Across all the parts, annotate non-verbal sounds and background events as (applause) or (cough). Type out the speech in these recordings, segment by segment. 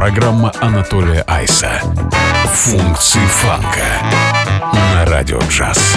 Программа Анатолия Айса. Функции фанка на радио джаз.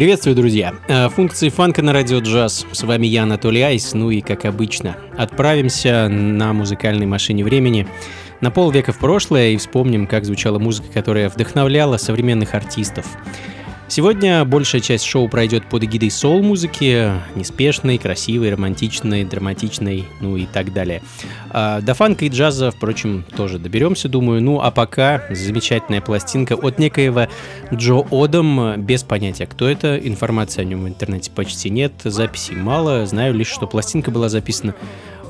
Приветствую, друзья! Э, функции фанка на радио джаз. С вами я, Анатолий Айс, ну и как обычно. Отправимся на музыкальной машине времени на полвека в прошлое и вспомним, как звучала музыка, которая вдохновляла современных артистов. Сегодня большая часть шоу пройдет под эгидой соул-музыки, неспешной, красивой, романтичной, драматичной, ну и так далее. А, до фанка и джаза, впрочем, тоже доберемся, думаю. Ну а пока замечательная пластинка от некоего Джо Одам, без понятия, кто это, информации о нем в интернете почти нет, записей мало, знаю лишь, что пластинка была записана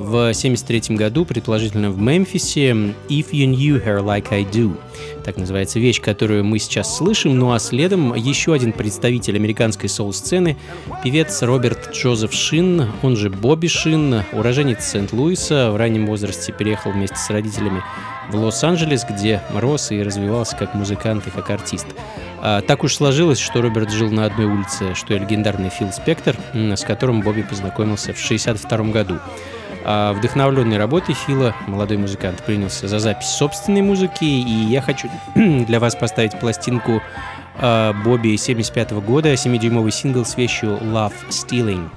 в 1973 году, предположительно в Мемфисе, «If You Knew Her Like I Do». Так называется вещь, которую мы сейчас слышим. Ну а следом еще один представитель американской соул-сцены, певец Роберт Джозеф Шин, он же Бобби Шин, уроженец Сент-Луиса, в раннем возрасте переехал вместе с родителями в Лос-Анджелес, где рос и развивался как музыкант и как артист. А, так уж сложилось, что Роберт жил на одной улице, что и легендарный Фил Спектор, с которым Бобби познакомился в 1962 году. А вдохновленной работой Фила молодой музыкант принялся за запись собственной музыки, и я хочу (clears throat) для вас поставить пластинку э, Бобби 75 года, 7-дюймовый сингл с вещью Love Stealing.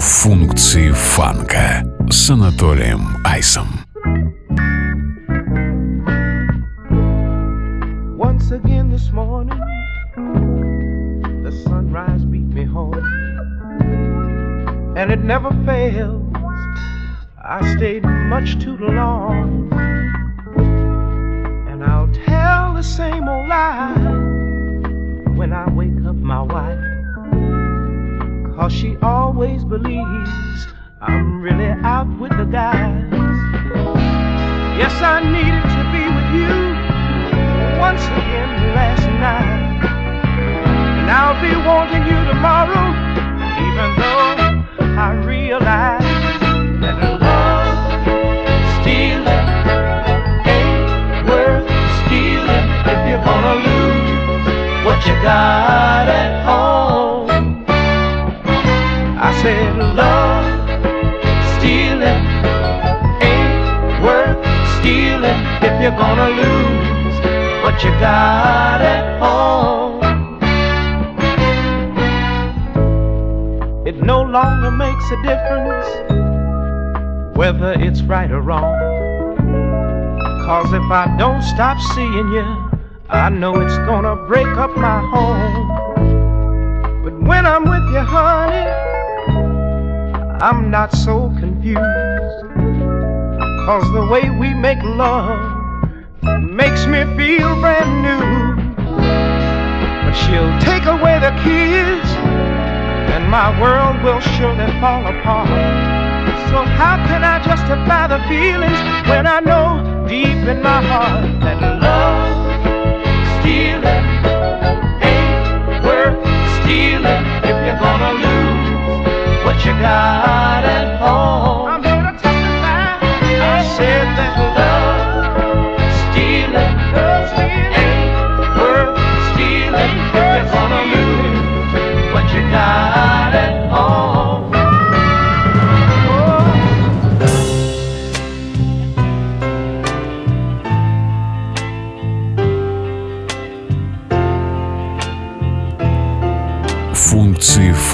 Функции фанка с Анатолием Айсом. Once again this morning home. And it never fails. I stayed much too long. And I'll tell the same old lie when I wake up my wife. Cause she always believes I'm really out with the guys. Yes, I needed to be with you once again last night. I'll be wanting you tomorrow, even though I realize that love stealing ain't worth stealing if you're gonna lose what you got at home. I said love stealing ain't worth stealing if you're gonna lose what you got at home. makes a difference whether it's right or wrong. Cause if I don't stop seeing you, I know it's gonna break up my home. But when I'm with you, honey, I'm not so confused. Cause the way we make love makes me feel brand new. But she'll take away the kids and my world will surely fall apart. So how can I justify the feelings when I know deep in my heart that love stealing ain't worth stealing if you're gonna lose what you got at home?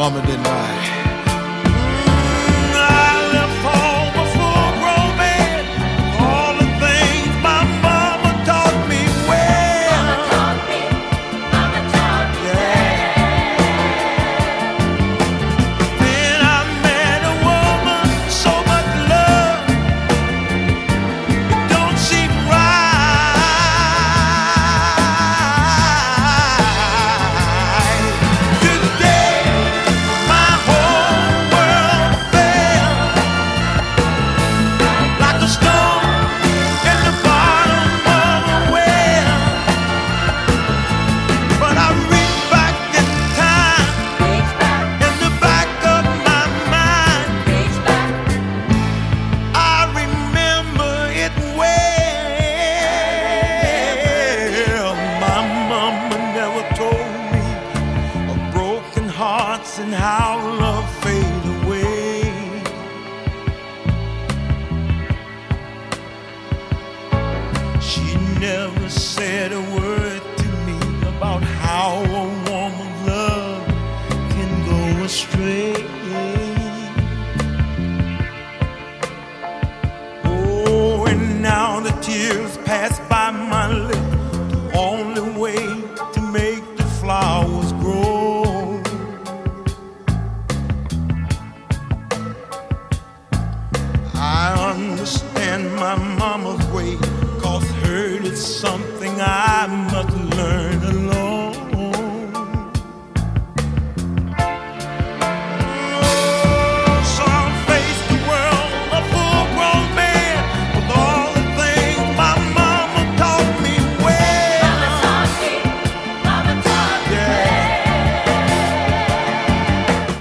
Mama didn't lie.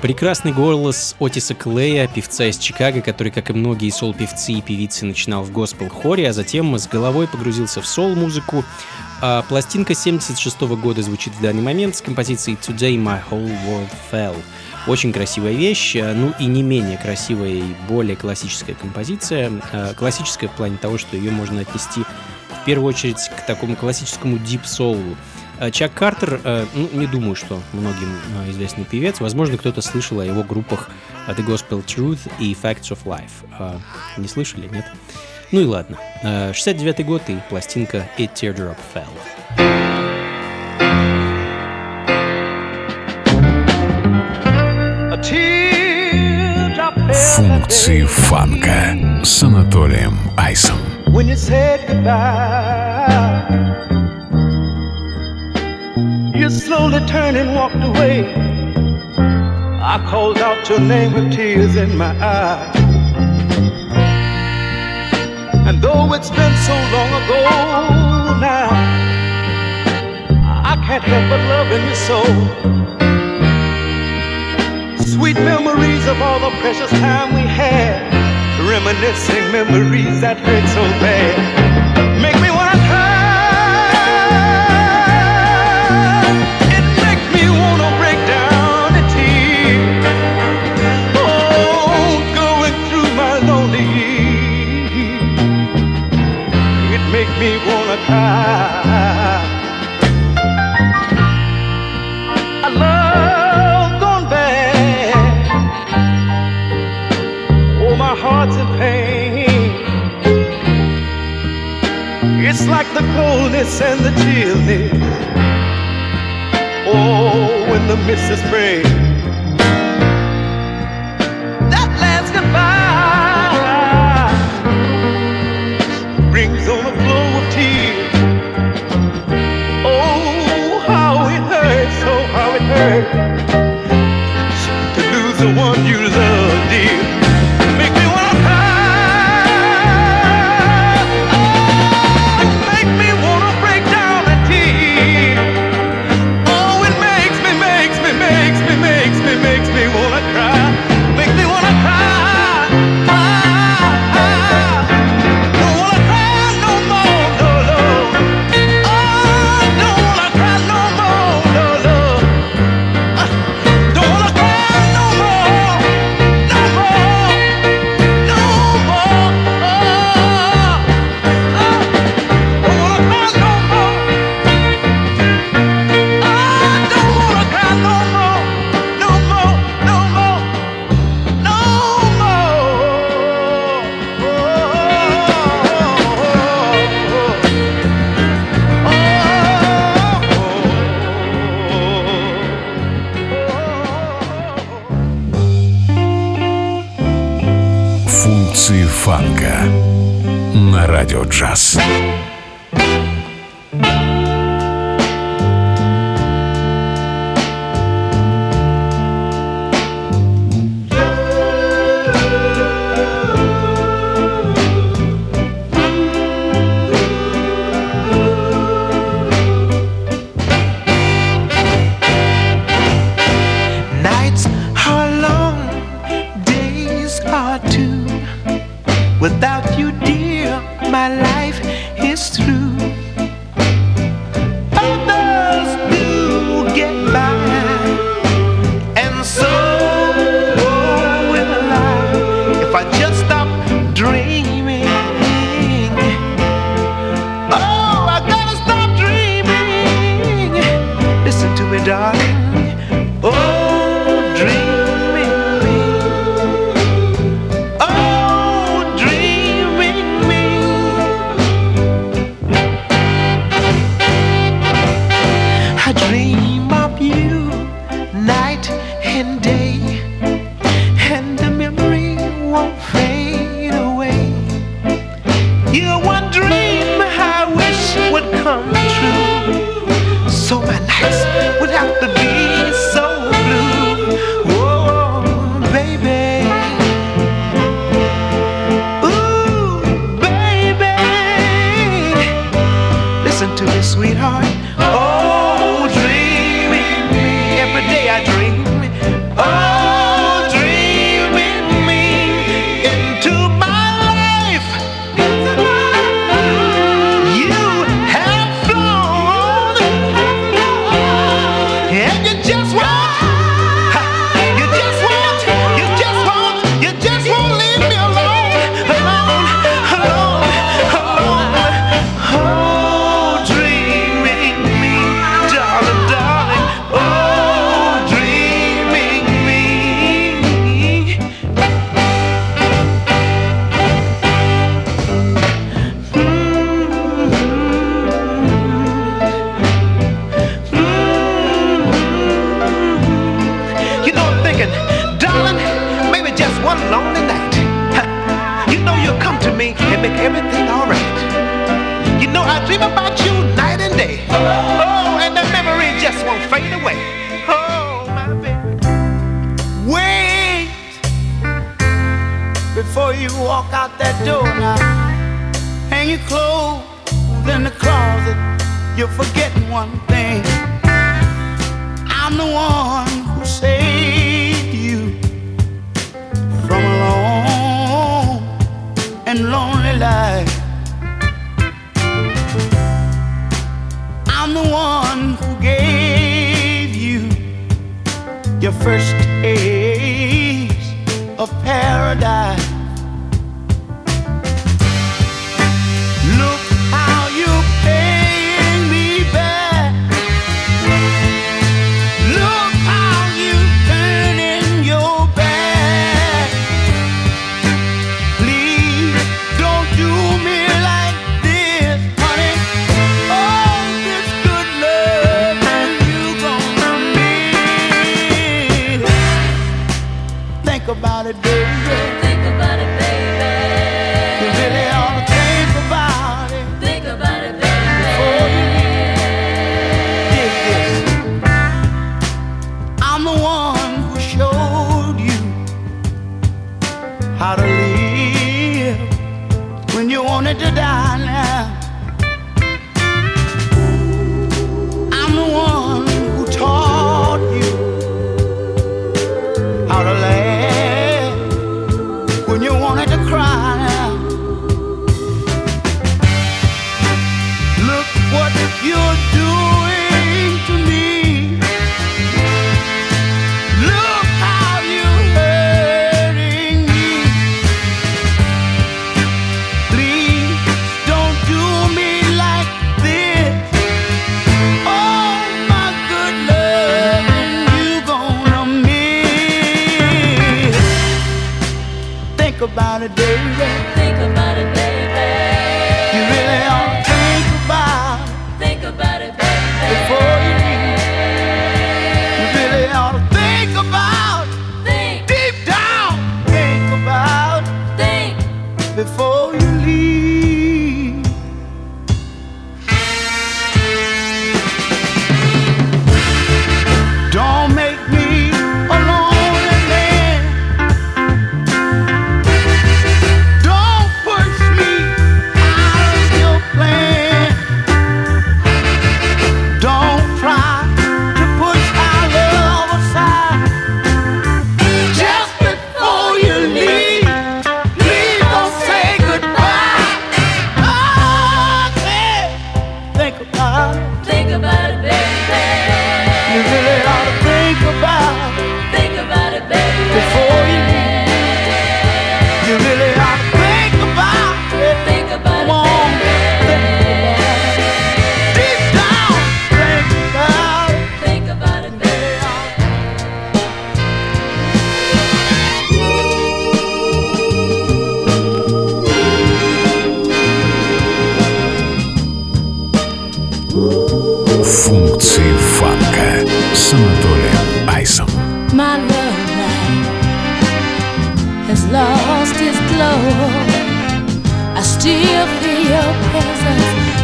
Прекрасный голос Отиса Клея, певца из Чикаго, который, как и многие сол-певцы и певицы, начинал в госпел-хоре, а затем с головой погрузился в сол-музыку. А пластинка 76 года звучит в данный момент с композицией «Today my whole world fell». Очень красивая вещь, а, ну и не менее красивая и более классическая композиция. А, классическая в плане того, что ее можно отнести в первую очередь к такому классическому дип-соулу. А, Чак Картер, э, ну, не думаю, что многим э, известный певец. Возможно, кто-то слышал о его группах э, The Gospel Truth и Facts of Life. Не слышали, нет? Ну и ладно. 69-й год и пластинка A Teardrop Fell. Функции фанка с Анатолием Айсом. When you said goodbye You slowly turned and walked away. I called out your name with tears in my eyes. And though it's been so long ago now, I can't help but loving you so. Sweet memories of all the precious time we had, reminiscing memories that hurt so bad, make me make me wanna cry. I love gone bad. Oh, my heart's in pain. It's like the coldness and the chillness. Oh, when the mist is spraying. wanted to die now.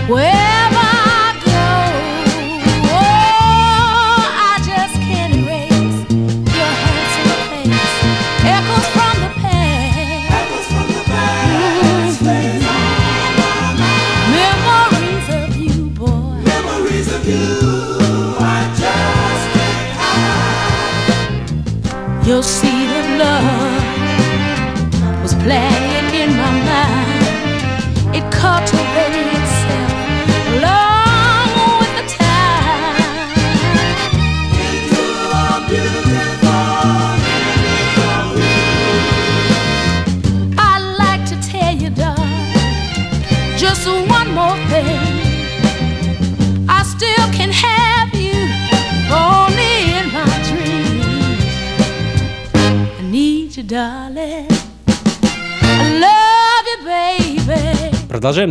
Well,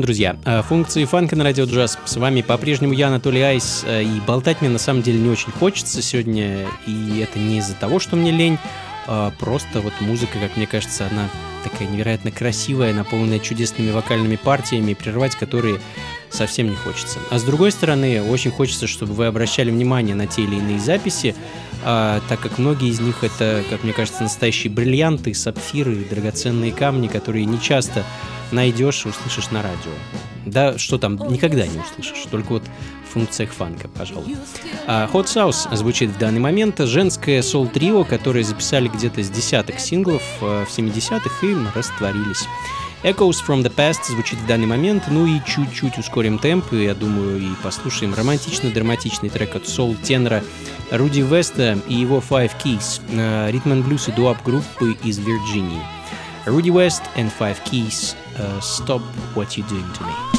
друзья. Э, функции фанка на радио джаз. С вами по-прежнему я, Анатолий Айс. Э, и болтать мне на самом деле не очень хочется сегодня. И это не из-за того, что мне лень. А просто вот музыка, как мне кажется, она такая невероятно красивая, наполненная чудесными вокальными партиями, прервать которые совсем не хочется. А с другой стороны, очень хочется, чтобы вы обращали внимание на те или иные записи, а, так как многие из них это, как мне кажется, настоящие бриллианты, сапфиры, драгоценные камни, которые не часто найдешь и услышишь на радио. Да, что там, никогда не услышишь, только вот в функциях фанка, пожалуй. А Hot Sauce звучит в данный момент женское сол-трио, которое записали где-то с десяток синглов э, в 70-х и растворились. Echoes from the Past звучит в данный момент, ну и чуть-чуть ускорим темп, и, я думаю, и послушаем романтично-драматичный трек от Soul Тенра Руди Веста и его Five Keys, э, ритм блюз и дуап группы из Вирджинии. Руди Вест and Five Keys, uh, Stop What You're Doing To Me.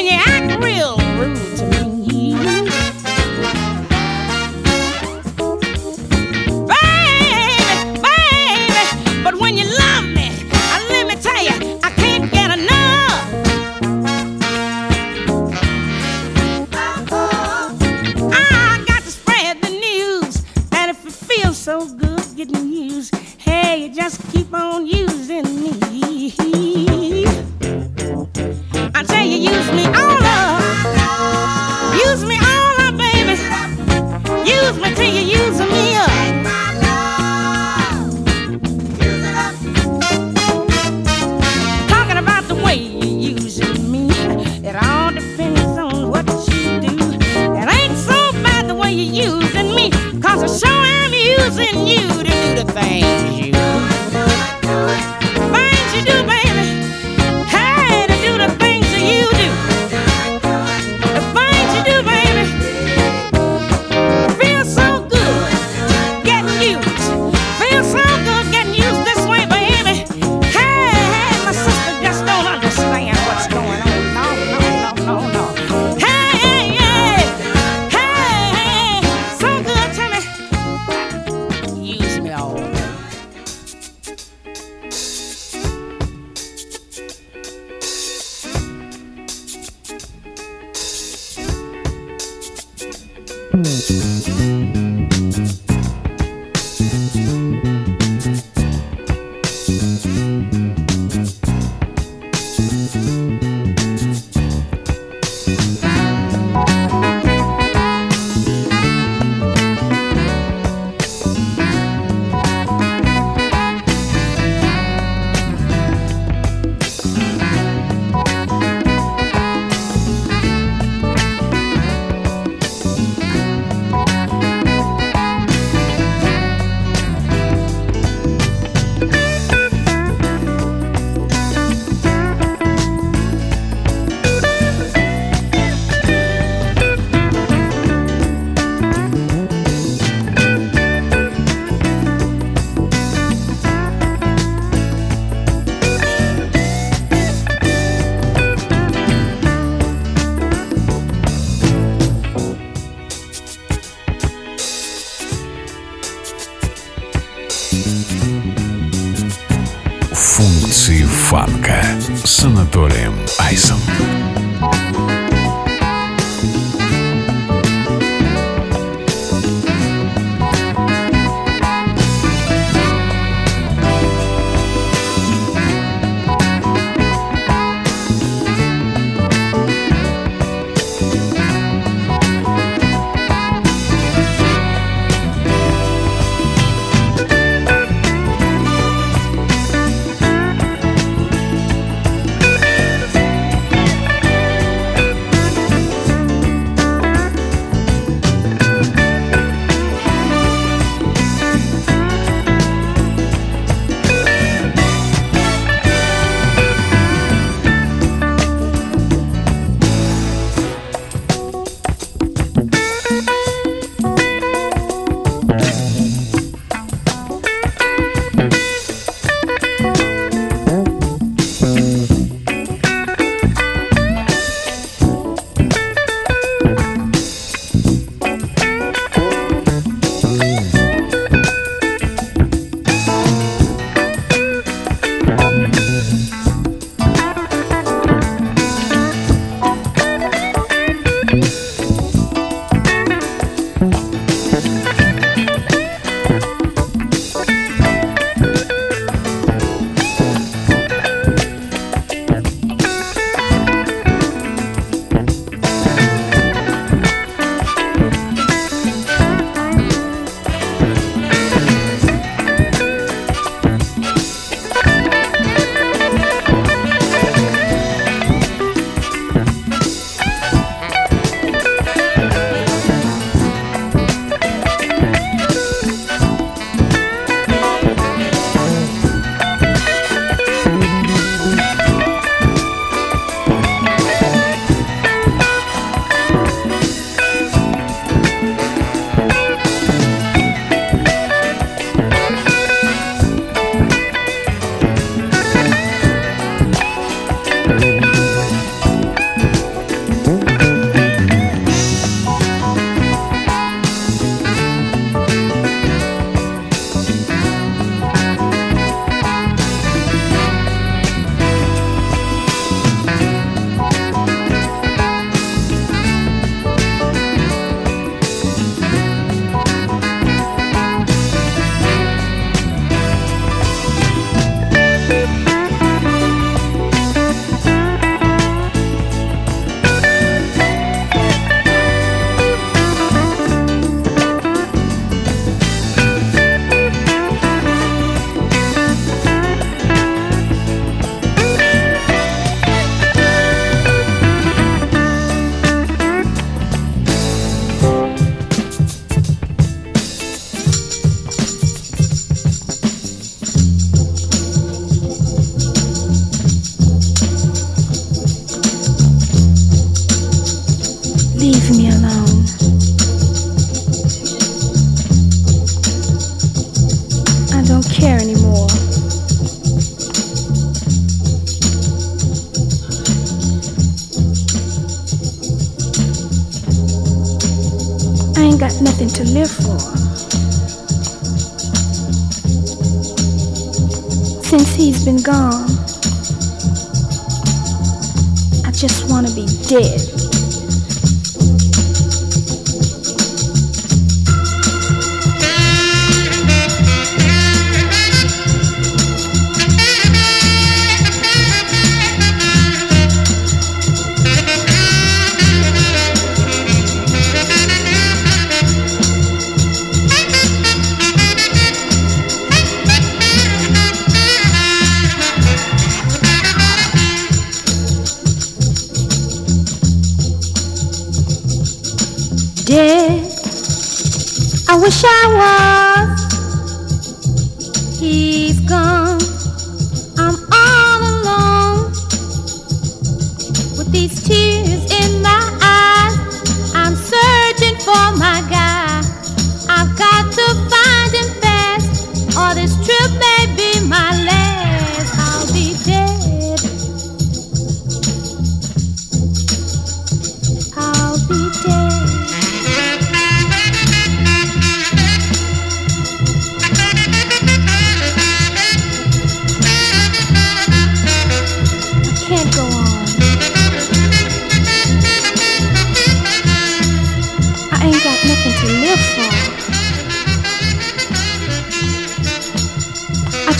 And you act real rude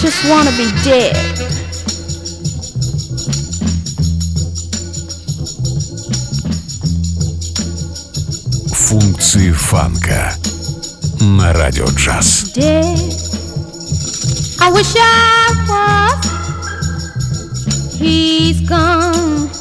just want to be dead. Функции фанка на радио джаз. I wish I was. He's gone.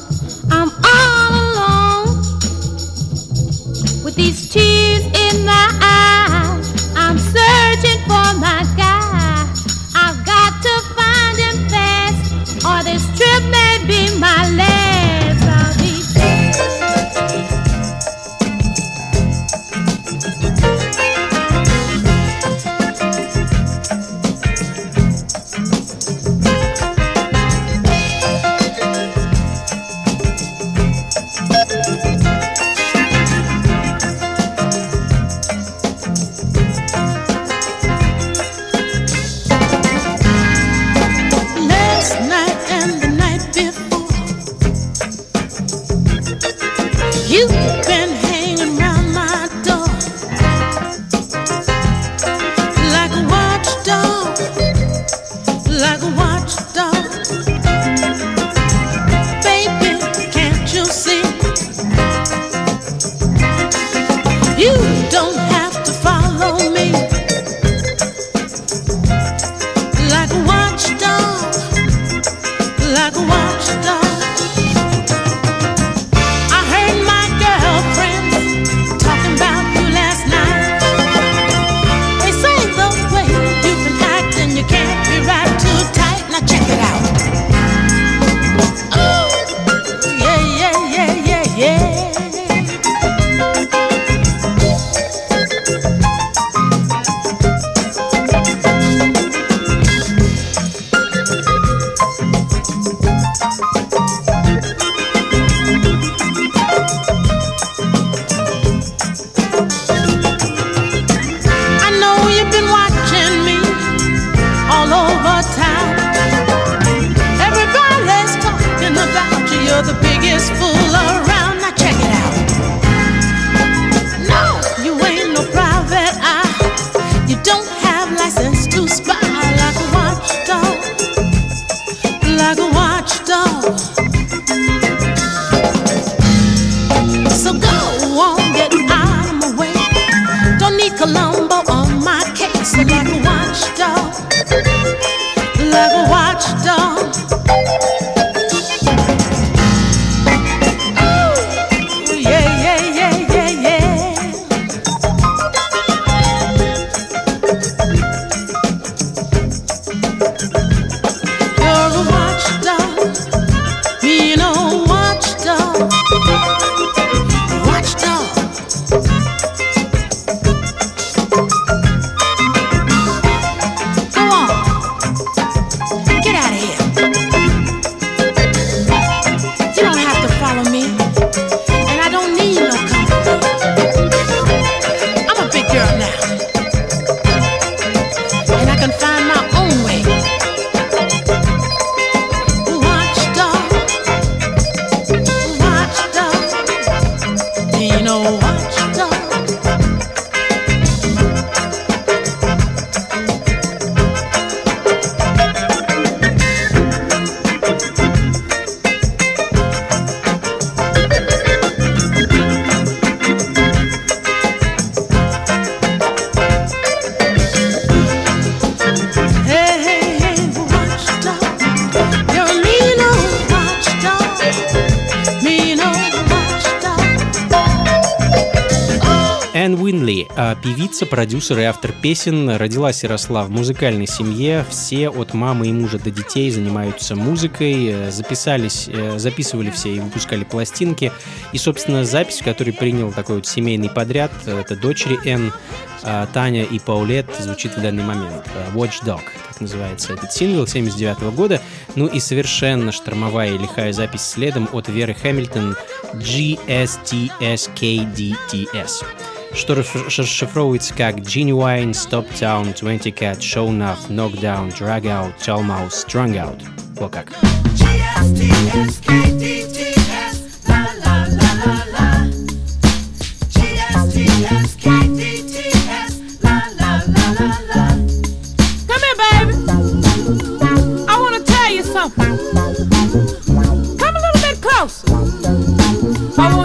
певица, продюсер и автор песен. Родилась и росла в музыкальной семье. Все от мамы и мужа до детей занимаются музыкой. Э, записались, э, записывали все и выпускали пластинки. И, собственно, запись, которую принял такой вот семейный подряд, э, это дочери Н, а, Таня и Паулет, звучит в данный момент. Watch Dog, как называется этот сингл 79 -го года. Ну и совершенно штормовая и лихая запись следом от Веры Хэмилтон GSTSKDTS. что расшифровывается как Genuine, Stop Down, 20 Cat, Show Enough, Knockdown, Drag Out, Chalmouse, Strung Out. Вот как.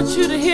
want you to hear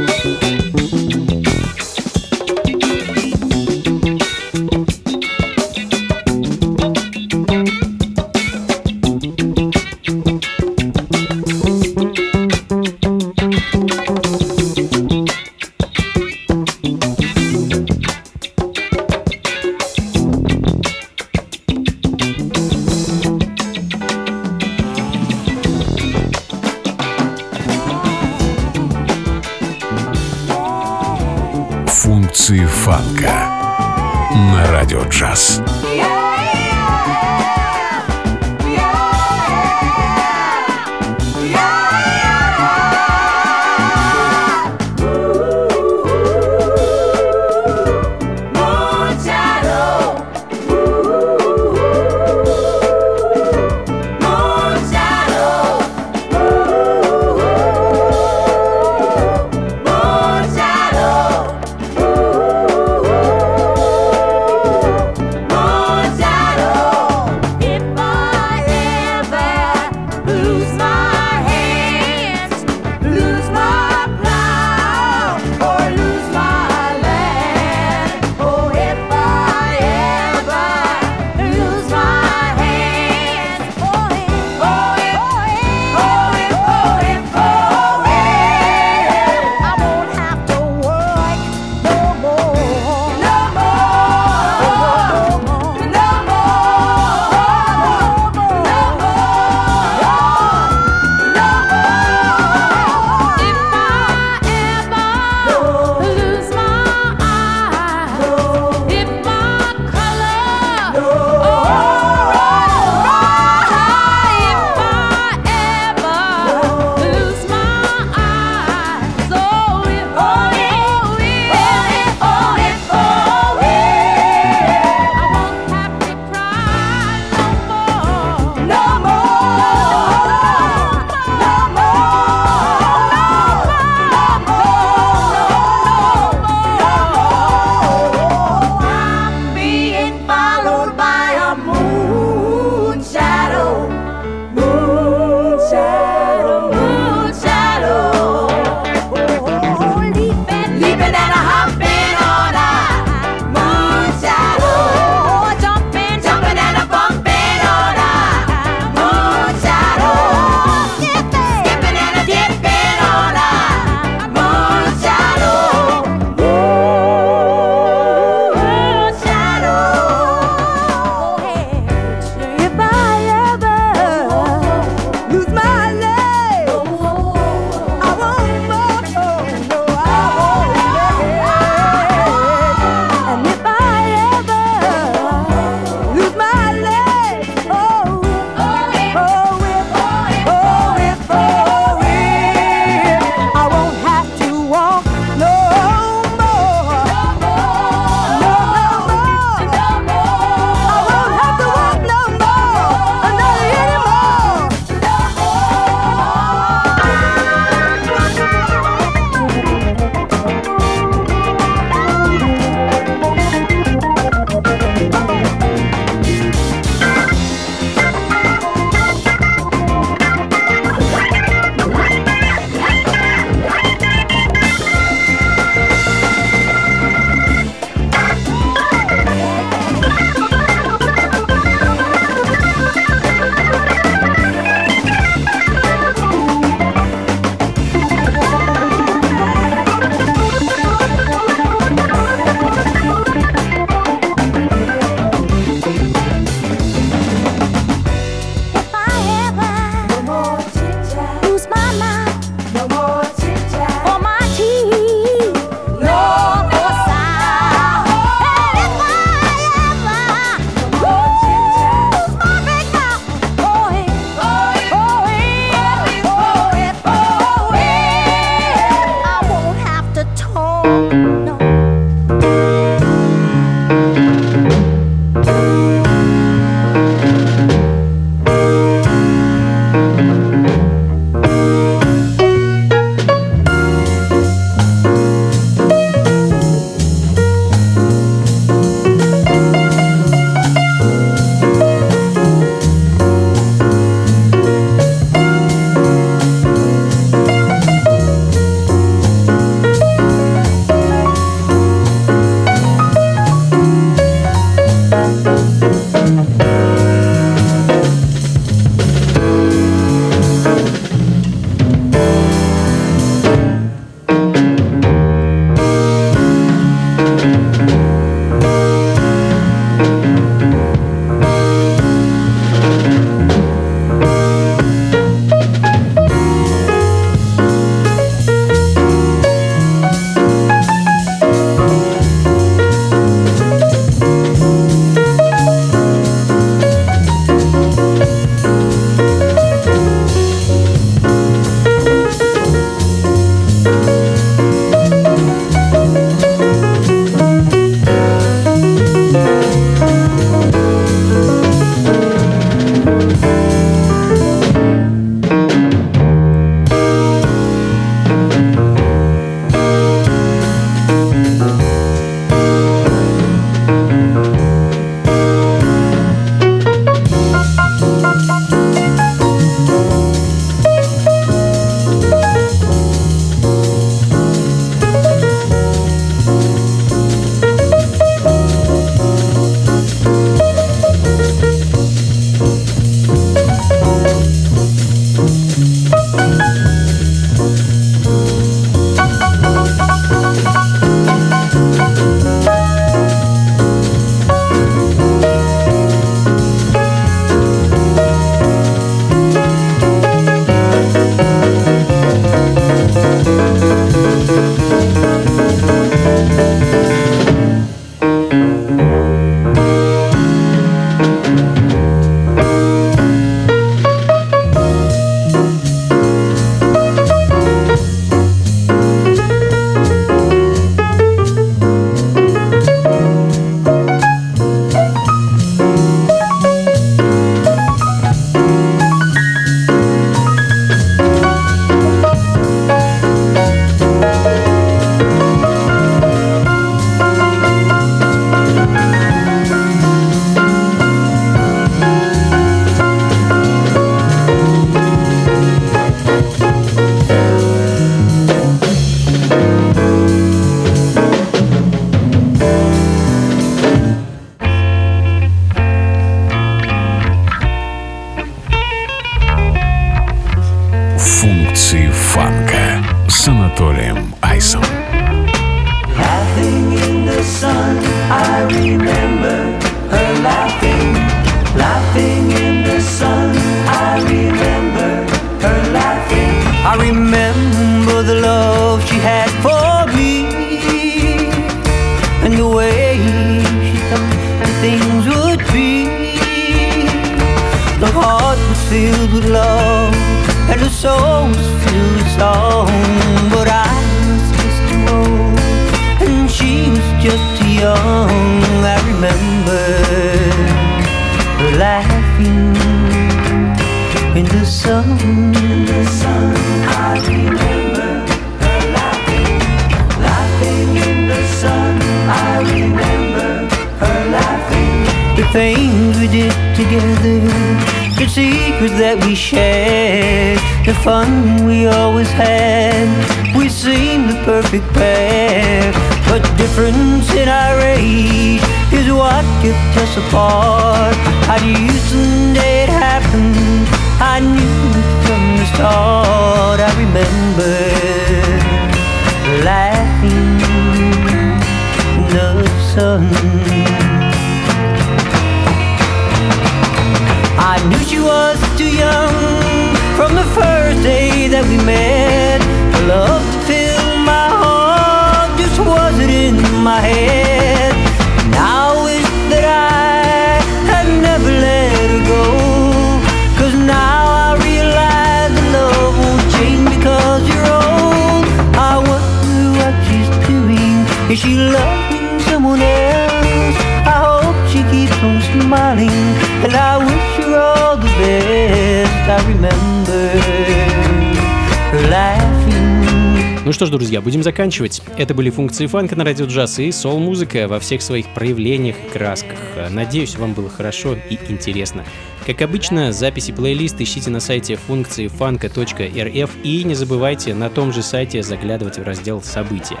будем заканчивать. Это были функции фанка на радио джаз и сол музыка во всех своих проявлениях и красках. Надеюсь, вам было хорошо и интересно. Как обычно, записи плейлист ищите на сайте функции фанка.рф и не забывайте на том же сайте заглядывать в раздел «События».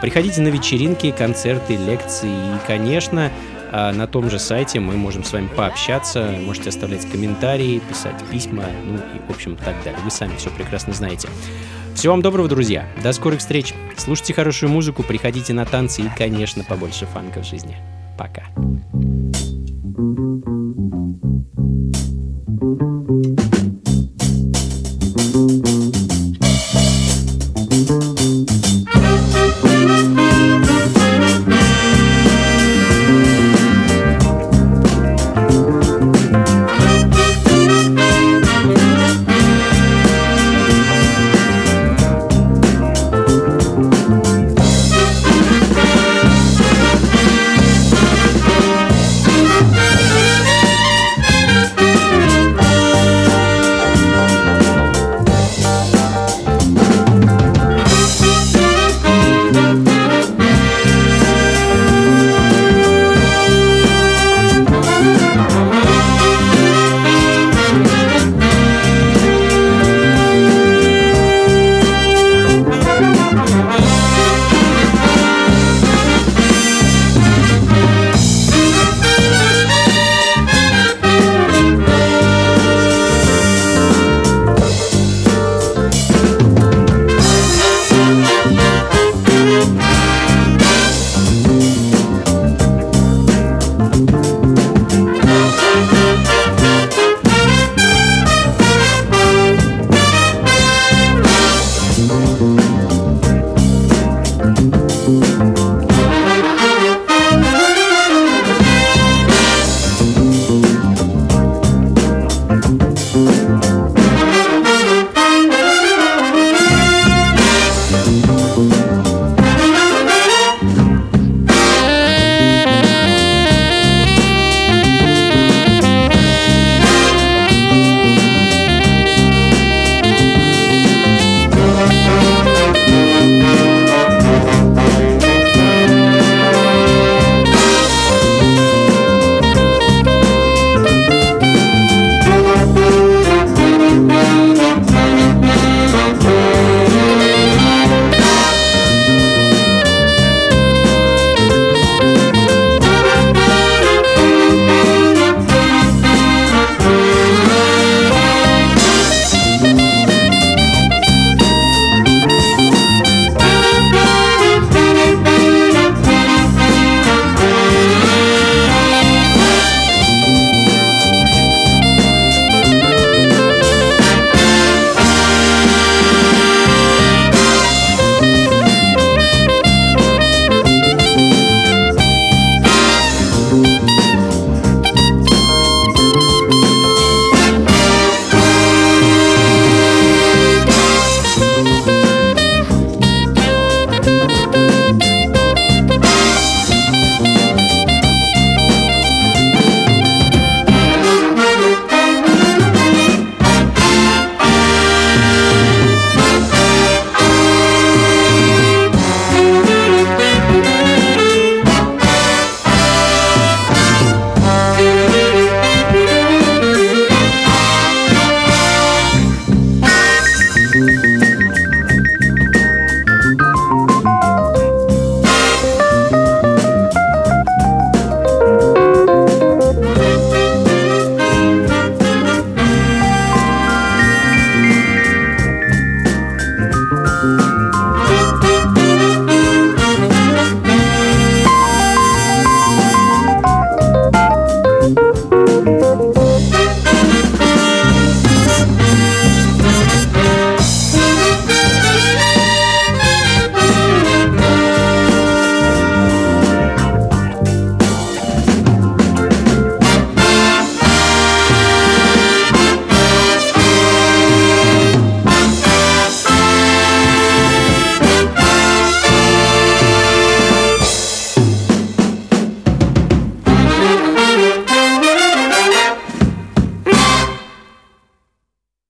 Приходите на вечеринки, концерты, лекции и, конечно, а, на том же сайте мы можем с вами пообщаться, можете оставлять комментарии, писать письма, ну и, в общем, так далее. Вы сами все прекрасно знаете. Всего вам доброго, друзья. До скорых встреч. Слушайте хорошую музыку, приходите на танцы и, конечно, побольше фанков в жизни. Пока. thank you